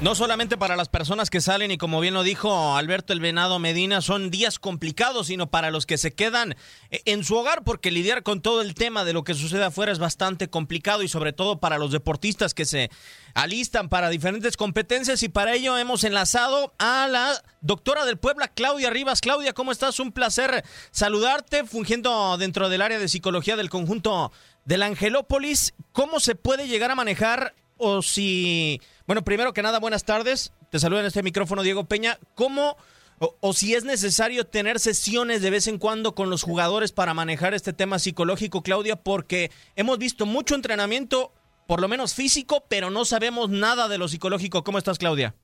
No solamente para las personas que salen y como bien lo dijo Alberto el Venado Medina, son días complicados, sino para los que se quedan en su hogar, porque lidiar con todo el tema de lo que sucede afuera es bastante complicado y sobre todo para los deportistas que se alistan para diferentes competencias y para ello hemos enlazado a la doctora del Puebla, Claudia Rivas. Claudia, ¿cómo estás? Un placer saludarte, fungiendo dentro del área de psicología del conjunto del Angelópolis. ¿Cómo se puede llegar a manejar o si, bueno, primero que nada, buenas tardes. Te saluda en este micrófono Diego Peña. ¿Cómo o, si es necesario tener sesiones de vez en cuando con los jugadores para manejar este tema psicológico, Claudia? Porque hemos visto mucho entrenamiento, por lo menos físico, pero no sabemos nada de lo psicológico. ¿Cómo estás, Claudia?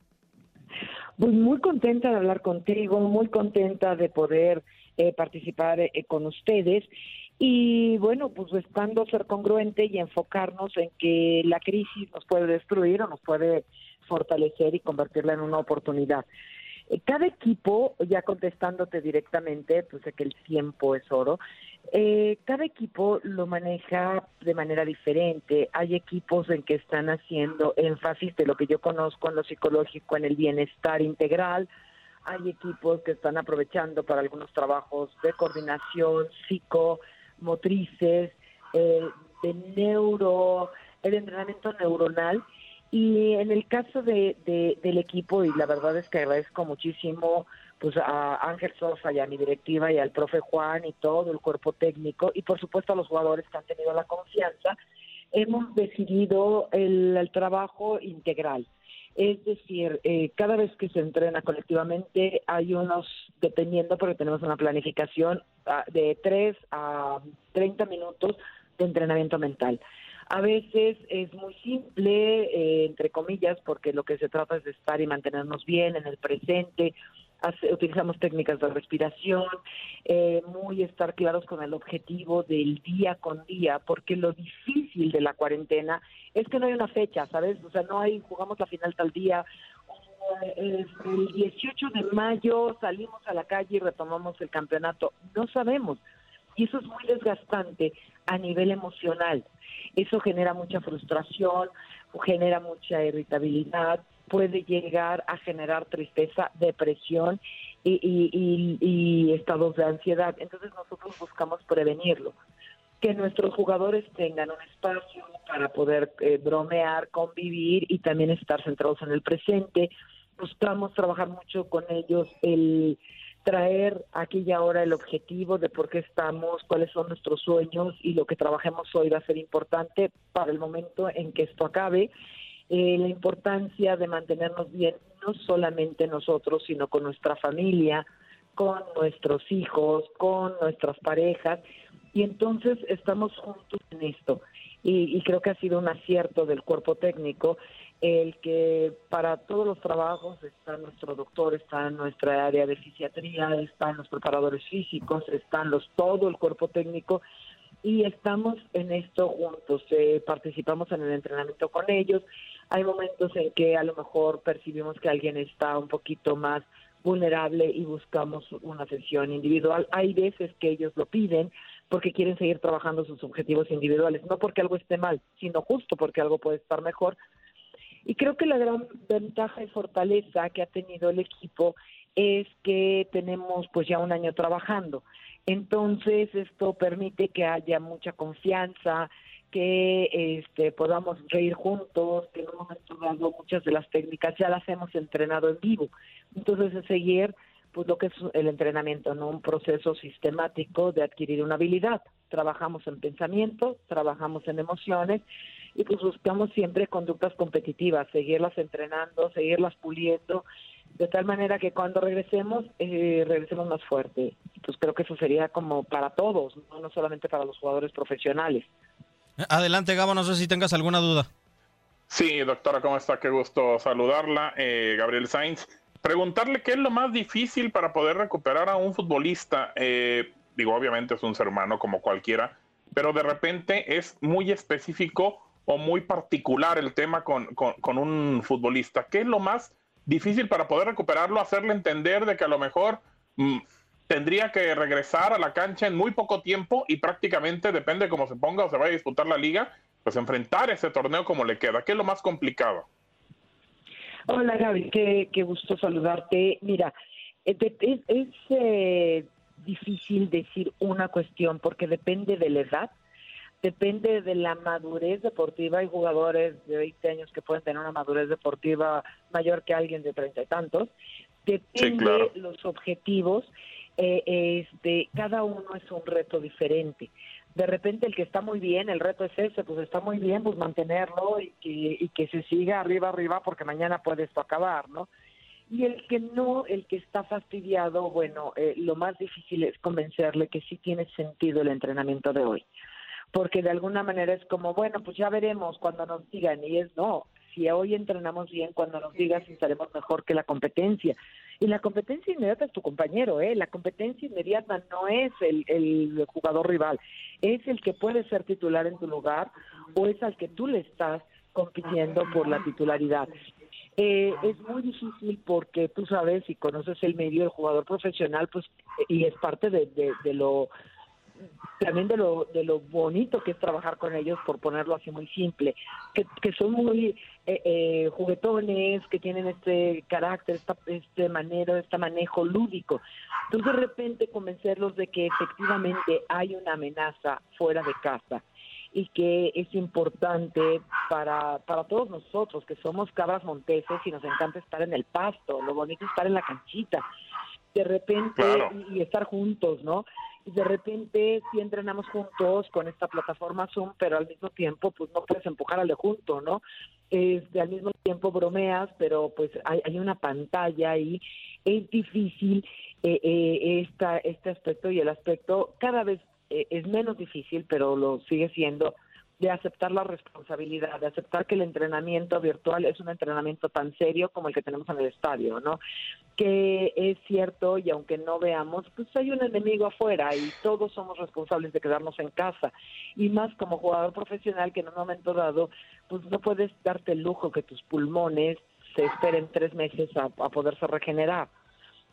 Pues muy contenta de hablar contigo, muy contenta de poder eh, participar eh, con ustedes y bueno, pues buscando ser congruente y enfocarnos en que la crisis nos puede destruir o nos puede fortalecer y convertirla en una oportunidad. Eh, Cada equipo, ya contestándote directamente, pues sé que el tiempo es oro, eh, cada equipo lo maneja de manera diferente. Hay equipos en que están haciendo énfasis de lo que yo conozco en lo psicológico, en el bienestar integral. Hay equipos que están aprovechando para algunos trabajos de coordinación, psico, motrices, eh, de neuro, el entrenamiento neuronal. Y en el caso de, de, del equipo, y la verdad es que agradezco muchísimo pues a Ángel Sosa y a mi directiva y al profe Juan y todo el cuerpo técnico, y por supuesto a los jugadores que han tenido la confianza, hemos decidido el, el trabajo integral. Es decir, eh, cada vez que se entrena colectivamente hay unos, dependiendo porque tenemos una planificación uh, de 3 a 30 minutos de entrenamiento mental. A veces es muy simple, eh, entre comillas, porque lo que se trata es de estar y mantenernos bien en el presente. Hace, utilizamos técnicas de respiración, eh, muy estar claros con el objetivo del día con día, porque lo difícil de la cuarentena es que no hay una fecha, ¿sabes? O sea, no hay, jugamos la final tal día, el 18 de mayo salimos a la calle y retomamos el campeonato. No sabemos. Y eso es muy desgastante a nivel emocional. Eso genera mucha frustración, genera mucha irritabilidad, puede llegar a generar tristeza, depresión y, y, estados de ansiedad. Entonces nosotros buscamos prevenirlo que nuestros jugadores tengan un espacio para poder eh, bromear, convivir y también estar centrados en el presente. Buscamos trabajar mucho con ellos el traer aquí y ahora el objetivo de por qué estamos, cuáles son nuestros sueños y lo que trabajemos hoy va a ser importante para el momento en que esto acabe. Eh, la importancia de mantenernos bien, no solamente nosotros, sino con nuestra familia, con nuestros hijos, con nuestras parejas. Y entonces estamos juntos en esto. Y, y creo que ha sido un acierto del cuerpo técnico el que para todos los trabajos está nuestro doctor, está nuestra área de fisiatría, están los preparadores físicos, están los todo el cuerpo técnico y estamos en esto juntos, eh, participamos en el entrenamiento con ellos. Hay momentos en que a lo mejor percibimos que alguien está un poquito más vulnerable y buscamos una sesión individual. Hay veces que ellos lo piden porque quieren seguir trabajando sus objetivos individuales, no porque algo esté mal, sino justo porque algo puede estar mejor y creo que la gran ventaja y fortaleza que ha tenido el equipo es que tenemos pues ya un año trabajando. Entonces esto permite que haya mucha confianza, que este, podamos reír juntos, que en un momento dado muchas de las técnicas ya las hemos entrenado en vivo. Entonces es seguir pues lo que es el entrenamiento, no un proceso sistemático de adquirir una habilidad. Trabajamos en pensamiento, trabajamos en emociones y pues buscamos siempre conductas competitivas, seguirlas entrenando, seguirlas puliendo, de tal manera que cuando regresemos, eh, regresemos más fuerte. Pues creo que eso sería como para todos, ¿no? solamente para los jugadores profesionales. Adelante, Gabo, no sé si tengas alguna duda. Sí, doctora, ¿cómo está? Qué gusto saludarla. Eh, Gabriel Sainz, preguntarle qué es lo más difícil para poder recuperar a un futbolista. Eh, digo, obviamente es un ser humano como cualquiera, pero de repente es muy específico o muy particular el tema con, un futbolista? ¿Qué es lo más difícil para poder recuperarlo? Hacerle entender de que a lo mejor mm, tendría que regresar a la cancha en muy poco tiempo y prácticamente, depende de cómo se ponga o se vaya a disputar la liga, pues enfrentar ese torneo como le queda. ¿Qué es lo más complicado? Hola Gaby, qué, qué gusto saludarte. Mira, es, es eh, difícil decir una cuestión porque depende de la edad depende de la madurez deportiva. Hay jugadores de 20 años que pueden tener una madurez deportiva mayor que alguien de treinta y tantos. Depende de los objetivos. Eh, este, cada uno es un reto diferente. De repente el que está muy bien, el reto es ese, pues está muy bien, pues mantenerlo y que, y que se siga arriba, arriba, porque mañana puede esto acabar, ¿no? Y el que no, el que está fastidiado, bueno, eh, lo más difícil es convencerle que sí tiene sentido el entrenamiento de hoy porque de alguna manera es como, bueno, pues ya veremos cuando nos digan, y es no, si hoy entrenamos bien, cuando nos digas estaremos mejor que la competencia. Y la competencia inmediata es tu compañero, ¿eh? La competencia inmediata no es el, el jugador rival, es el que puede ser titular en tu lugar o es al que tú le estás compitiendo por la titularidad. Eh, es muy difícil porque tú sabes y conoces el medio, el jugador profesional, pues, y es parte de, de lo también de lo, de lo bonito que es trabajar con ellos, por ponerlo así muy simple, que, que son muy eh, eh, juguetones, que tienen este carácter, esta, este manera, este manejo lúdico. Entonces de repente convencerlos de que efectivamente hay una amenaza fuera de casa y que es importante para, para todos nosotros, que somos cabras monteses y nos encanta estar en el pasto, lo bonito es estar en la canchita, de repente y estar juntos, ¿no? De repente sí entrenamos juntos con esta plataforma Zoom, pero al mismo tiempo pues no puedes empujar al junto, ¿no? Este, al mismo tiempo bromeas, pero pues hay, hay una pantalla y es difícil eh, eh, esta, este aspecto y el aspecto cada vez eh, es menos difícil, pero lo sigue siendo de aceptar la responsabilidad, de aceptar que el entrenamiento virtual es un entrenamiento tan serio como el que tenemos en el estadio, ¿no? Que es cierto y aunque no veamos, pues hay un enemigo afuera y todos somos responsables de quedarnos en casa. Y más como jugador profesional que en un momento dado, pues no puedes darte el lujo que tus pulmones se esperen tres meses a, a poderse regenerar.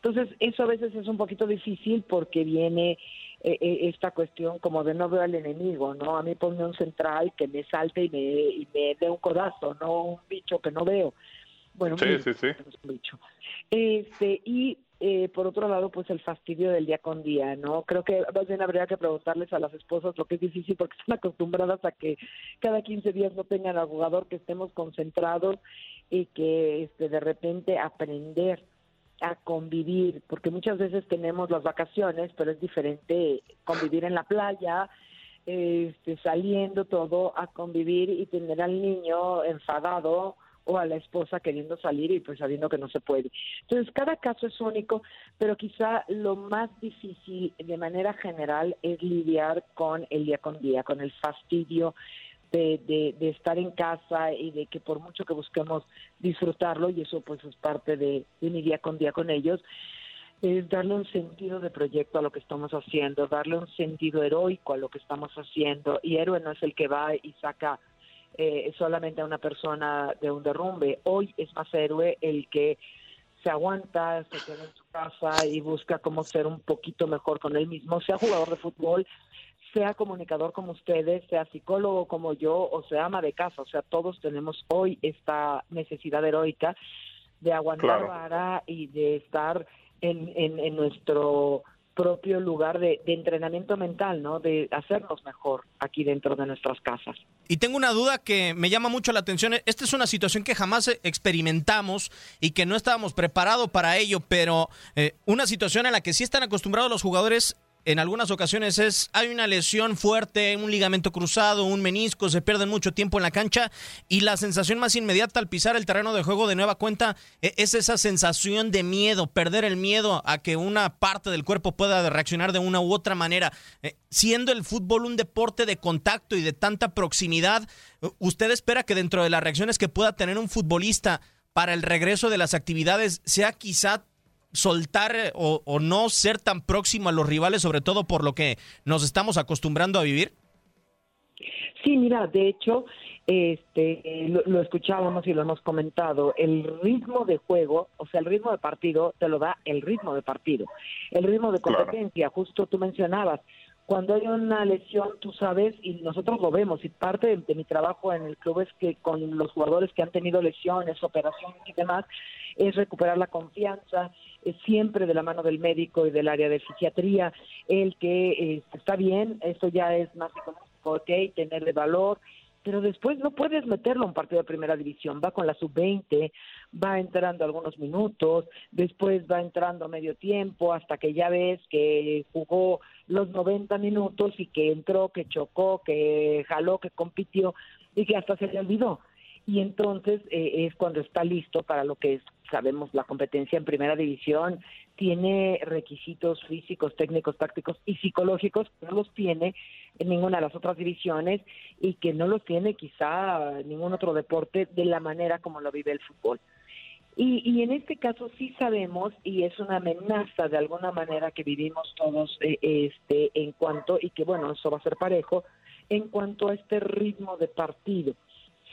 Entonces, eso a veces es un poquito difícil porque viene esta cuestión como de no veo al enemigo, ¿no? A mí ponme un central que me salte y me, y me dé un codazo, no un bicho que no veo. Bueno, sí, sí, sí. un bicho. Este, y eh, por otro lado, pues el fastidio del día con día, ¿no? Creo que más bien habría que preguntarles a las esposas lo que es difícil porque están acostumbradas a que cada 15 días no tengan al jugador, que estemos concentrados y que este, de repente aprender a convivir, porque muchas veces tenemos las vacaciones, pero es diferente convivir en la playa, este, saliendo todo a convivir y tener al niño enfadado o a la esposa queriendo salir y pues sabiendo que no se puede. Entonces, cada caso es único, pero quizá lo más difícil de manera general es lidiar con el día con día, con el fastidio de, de, estar en casa y de que por mucho que busquemos disfrutarlo, y eso pues es parte de, de mi día con día con ellos, es darle un sentido de proyecto a lo que estamos haciendo, darle un sentido heroico a lo que estamos haciendo. Y héroe no es el que va y saca eh, solamente a una persona de un derrumbe. Hoy es más héroe el que se aguanta, se queda en su casa y busca cómo ser un poquito mejor con él mismo, sea jugador de fútbol, sea comunicador como ustedes, sea psicólogo como yo, o sea ama de casa. O sea, todos tenemos hoy esta necesidad heroica de aguantar vara y de estar en, en, nuestro propio lugar de, entrenamiento mental, ¿no? De hacernos mejor aquí dentro de nuestras casas. Y tengo una duda que me llama mucho la atención. Esta es una situación que jamás experimentamos y que no estábamos preparados para ello, pero eh, una situación en la que sí están acostumbrados los jugadores en algunas ocasiones es hay una lesión fuerte, un ligamento cruzado, un menisco, se pierden mucho tiempo en la cancha y la sensación más inmediata al pisar el terreno de juego de nueva cuenta e, es esa sensación de miedo, perder el miedo a que una parte del cuerpo pueda reaccionar de una u otra manera. Eh, siendo el fútbol un deporte de contacto y de tanta proximidad, ¿usted espera que dentro de las reacciones que pueda tener un futbolista para el regreso de las actividades sea quizá soltar eh, o, no ser tan próximo a los rivales, sobre todo por lo que nos estamos acostumbrando a vivir? Sí, mira, de hecho, este, lo, escuchábamos y lo hemos comentado, el ritmo de juego, o sea, el ritmo de partido te lo da el ritmo de partido, el ritmo de competencia, justo tú mencionabas, cuando hay una lesión, tú sabes, y nosotros lo vemos, y parte de, mi trabajo en el club es que con los jugadores que han tenido lesiones, operaciones y demás, es recuperar la confianza, es siempre de la mano del médico y del área de fisiatría, el que eh, está bien, esto ya es más económico, ok, tenerle valor, pero después no puedes meterlo a un partido de primera división, va con la sub-20, va entrando algunos minutos, después va entrando medio tiempo, hasta que ya ves que jugó los 90 minutos y que entró, que chocó, que jaló, que compitió y que hasta se le olvidó. Y entonces eh, es cuando está listo para lo que es, sabemos, la competencia en primera división, tiene requisitos físicos, técnicos, tácticos y psicológicos que no los tiene en ninguna de las otras divisiones y que no los tiene quizá ningún otro deporte de la manera como lo vive el fútbol. Y, y, en este caso sí sabemos y es una amenaza de alguna manera que vivimos todos eh, este en cuanto y que bueno eso va a ser parejo en cuanto a este ritmo de partido.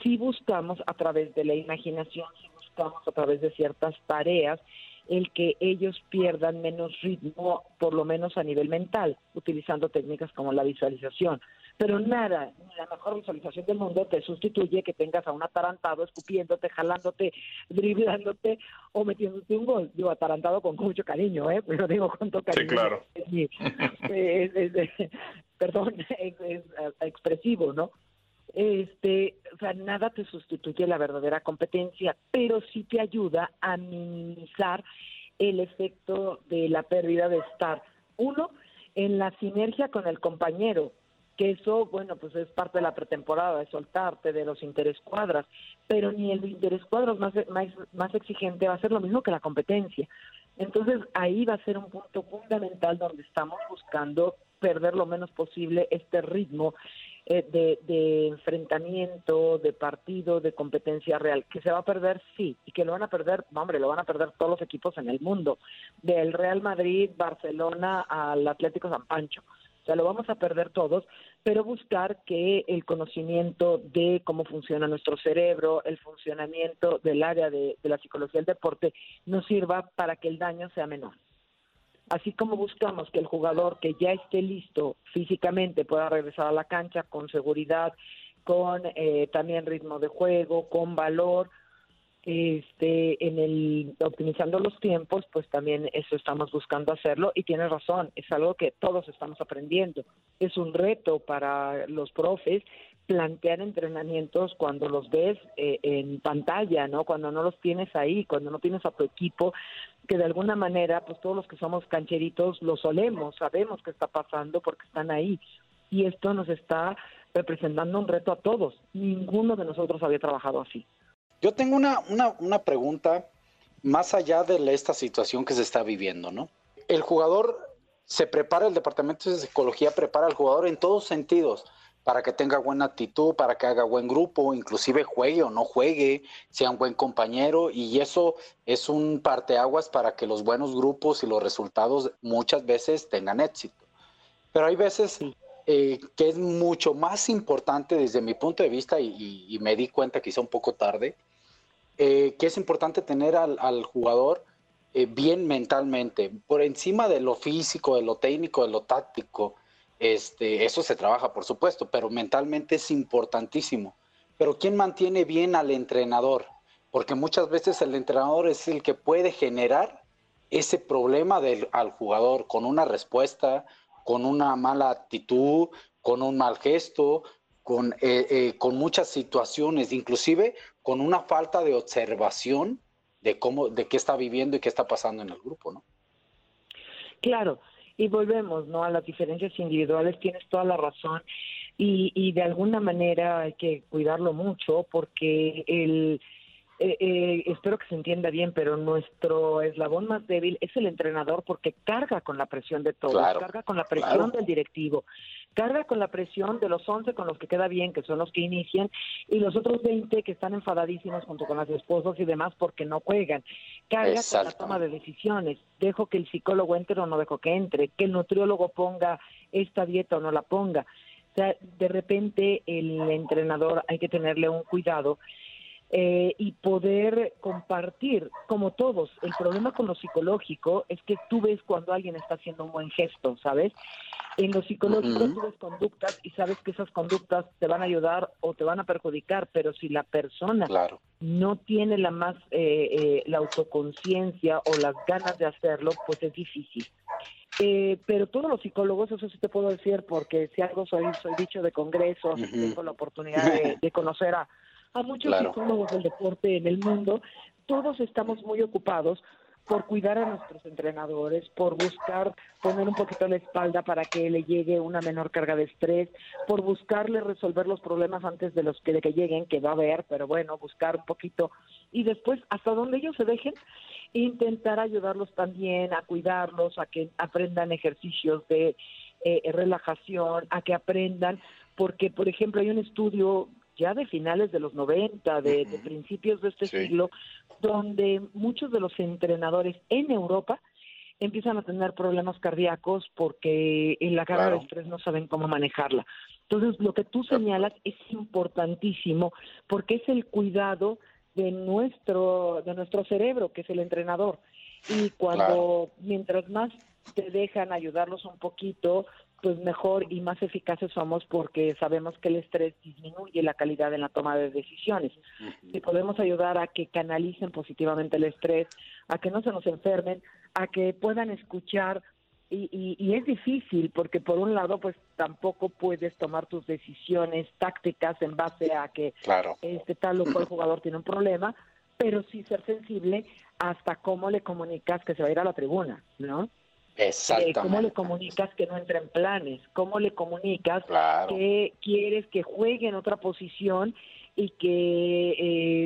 Si buscamos a través de la imaginación, si buscamos a través de ciertas tareas el que ellos pierdan menos ritmo, por lo menos a nivel mental, utilizando técnicas como la visualización. Pero nada, la mejor visualización del mundo te sustituye que tengas a un atarantado escupiéndote, jalándote, driblándote o metiéndote un gol. Digo, atarantado con mucho cariño, ¿eh? Pero digo con todo cariño. Sí, claro. perdón, es expresivo, ¿no? Este, o sea, nada te sustituye la verdadera competencia, pero sí te ayuda a minimizar el efecto de la pérdida de estar, uno, en la sinergia con el compañero, que eso, bueno, pues es parte de la pretemporada, de soltarte de los interescuadras, pero ni el interescuadros más, más, más exigente va a ser lo mismo que la competencia. Entonces ahí va a ser un punto fundamental donde estamos buscando perder lo menos posible este ritmo eh, de, enfrentamiento, de partido, de competencia real. ¿Que se va a perder? Sí. ¿Y que lo van a perder? hombre, lo van a perder todos los equipos en el mundo. Del Real Madrid, Barcelona al Atlético San Pancho. O sea, lo vamos a perder todos, pero buscar que el conocimiento de cómo funciona nuestro cerebro, el funcionamiento del área de, de la psicología del deporte, nos sirva para que el daño sea menor. Así como buscamos que el jugador que ya esté listo físicamente pueda regresar a la cancha con seguridad, con eh, también ritmo de juego, con valor, este, en el optimizando los tiempos, pues también eso estamos buscando hacerlo y tiene razón, es algo que todos estamos aprendiendo. Es un reto para los profes plantear entrenamientos cuando los ves eh, en pantalla, ¿no? Cuando no los tienes ahí, cuando no tienes a tu equipo que de alguna manera, pues todos los que somos cancheritos lo solemos, sabemos qué está pasando porque están ahí. Y esto nos está representando un reto a todos. Ninguno de nosotros había trabajado así. Yo tengo una, una, una pregunta más allá de esta situación que se está viviendo, ¿no? El jugador se prepara, el departamento de psicología prepara al jugador en todos sentidos para que tenga buena actitud, para que haga buen grupo, inclusive juegue o no juegue, sea un buen compañero y eso es un parteaguas para que los buenos grupos y los resultados muchas veces tengan éxito. Pero hay veces eh, que es mucho más importante desde mi punto de vista y, me di cuenta quizá un poco tarde, eh, que es importante tener al, jugador eh, bien mentalmente, por encima de lo físico, de lo técnico, de lo táctico este, eso se trabaja, por supuesto, pero mentalmente es importantísimo. Pero ¿quién mantiene bien al entrenador? Porque muchas veces el entrenador es el que puede generar ese problema del, al jugador con una respuesta, con una mala actitud, con un mal gesto, con, eh, eh, con muchas situaciones, inclusive con una falta de observación de cómo, de qué está viviendo y qué está pasando en el grupo, ¿no? Claro, y volvemos no a las diferencias individuales tienes toda la razón. Y, y de alguna manera hay que cuidarlo mucho porque el eh, eh, espero que se entienda bien, pero nuestro eslabón más débil es el entrenador porque carga con la presión de todos, carga con la presión del directivo, carga con la presión de los 11 con los que queda bien, que son los que inician, y los otros 20 que están enfadadísimos junto con las esposas y demás porque no juegan. Carga con la toma de decisiones. Dejo que el psicólogo entre o no dejo que entre, que el nutriólogo ponga esta dieta o no la ponga. O sea, de repente el entrenador hay que tenerle un cuidado eh, y poder compartir, como todos. El problema con lo psicológico es que tú ves cuando alguien está haciendo un buen gesto, ¿sabes? En lo psicológico tú ves conductas y sabes que esas conductas te van a ayudar o te van a perjudicar, pero si la persona no tiene la más eh, eh, la autoconciencia o las ganas de hacerlo, pues es difícil. pero todos los psicólogos, eso sí te puedo decir, porque si algo soy, soy dicho de congreso, tengo la oportunidad de conocer a, a muchos psicólogos del deporte en el mundo, todos estamos muy ocupados por cuidar a nuestros entrenadores, por buscar poner un poquito la espalda para que le llegue una menor carga de estrés, por buscarle resolver los problemas antes de los que, de que lleguen, que va a haber, pero bueno, buscar un poquito y después hasta donde ellos se dejen, intentar ayudarlos también a cuidarlos, a que aprendan ejercicios de eh, relajación, a que aprendan, porque por ejemplo hay un estudio ya de finales de los 90, de, principios de este siglo, donde muchos de los entrenadores en Europa empiezan a tener problemas cardíacos porque en la carga de estrés no saben cómo manejarla. Entonces, lo que tú señalas es importantísimo porque es el cuidado de nuestro de nuestro cerebro, que es el entrenador. Y cuando mientras más te dejan ayudarlos un poquito, pues mejor y más eficaces somos porque sabemos que el estrés disminuye la calidad en la toma de decisiones. Si podemos ayudar a que canalicen positivamente el estrés, a que no se nos enfermen, a que puedan escuchar y, y, es difícil porque por un lado pues tampoco puedes tomar tus decisiones tácticas en base a que este tal o cual jugador tiene un problema, pero sí ser sensible hasta cómo le comunicas que se va a ir a la tribuna, ¿no? Exactamente. Eh, ¿Cómo le comunicas que no entra en planes? ¿Cómo le comunicas que quieres que juegue en otra posición y que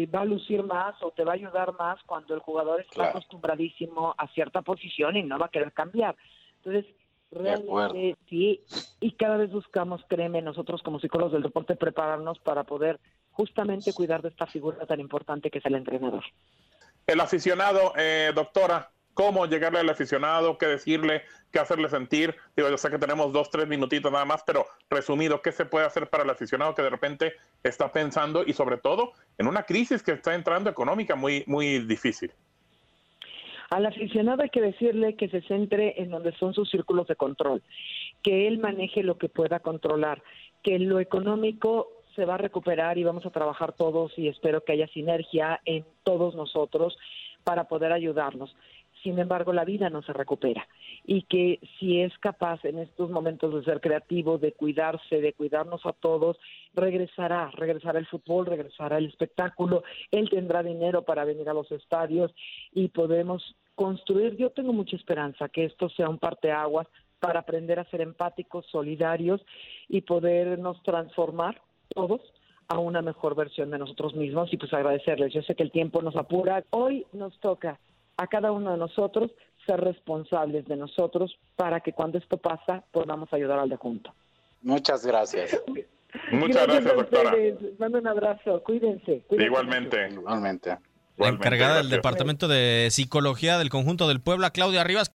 eh, va a lucir más o te va a ayudar más cuando el jugador está acostumbradísimo a cierta posición y no va a querer cambiar? Entonces, realmente sí, y cada vez buscamos, créeme, nosotros como psicólogos del deporte, prepararnos para poder justamente cuidar de esta figura tan importante que es el entrenador. El aficionado, eh, doctora, cómo llegarle al aficionado, qué decirle, qué hacerle sentir. Digo, yo sé que tenemos dos, tres minutitos nada más, pero resumido, ¿qué se puede hacer para el aficionado que de repente está pensando y sobre todo en una crisis que está entrando económica muy, muy difícil? Al aficionado hay que decirle que se centre en donde son sus círculos de control, que él maneje lo que pueda controlar, que lo económico se va a recuperar y vamos a trabajar todos y espero que haya sinergia en todos nosotros para poder ayudarnos sin embargo la vida no se recupera y que si es capaz en estos momentos de ser creativo, de cuidarse, de cuidarnos a todos, regresará, regresará el fútbol, regresará el espectáculo, él tendrá dinero para venir a los estadios y podemos construir. Yo tengo mucha esperanza que esto sea un parteaguas para aprender a ser empáticos, solidarios y podernos transformar todos a una mejor versión de nosotros mismos y pues agradecerles. Yo sé que el tiempo nos apura. Hoy nos toca a cada uno de nosotros ser responsables de nosotros para que cuando esto pasa podamos ayudar al de junto. Muchas gracias. Muchas gracias, doctora. Mando un abrazo, cuídense. Igualmente. Igualmente. La encargada del Departamento de Psicología del Conjunto del Puebla, Claudia Rivas.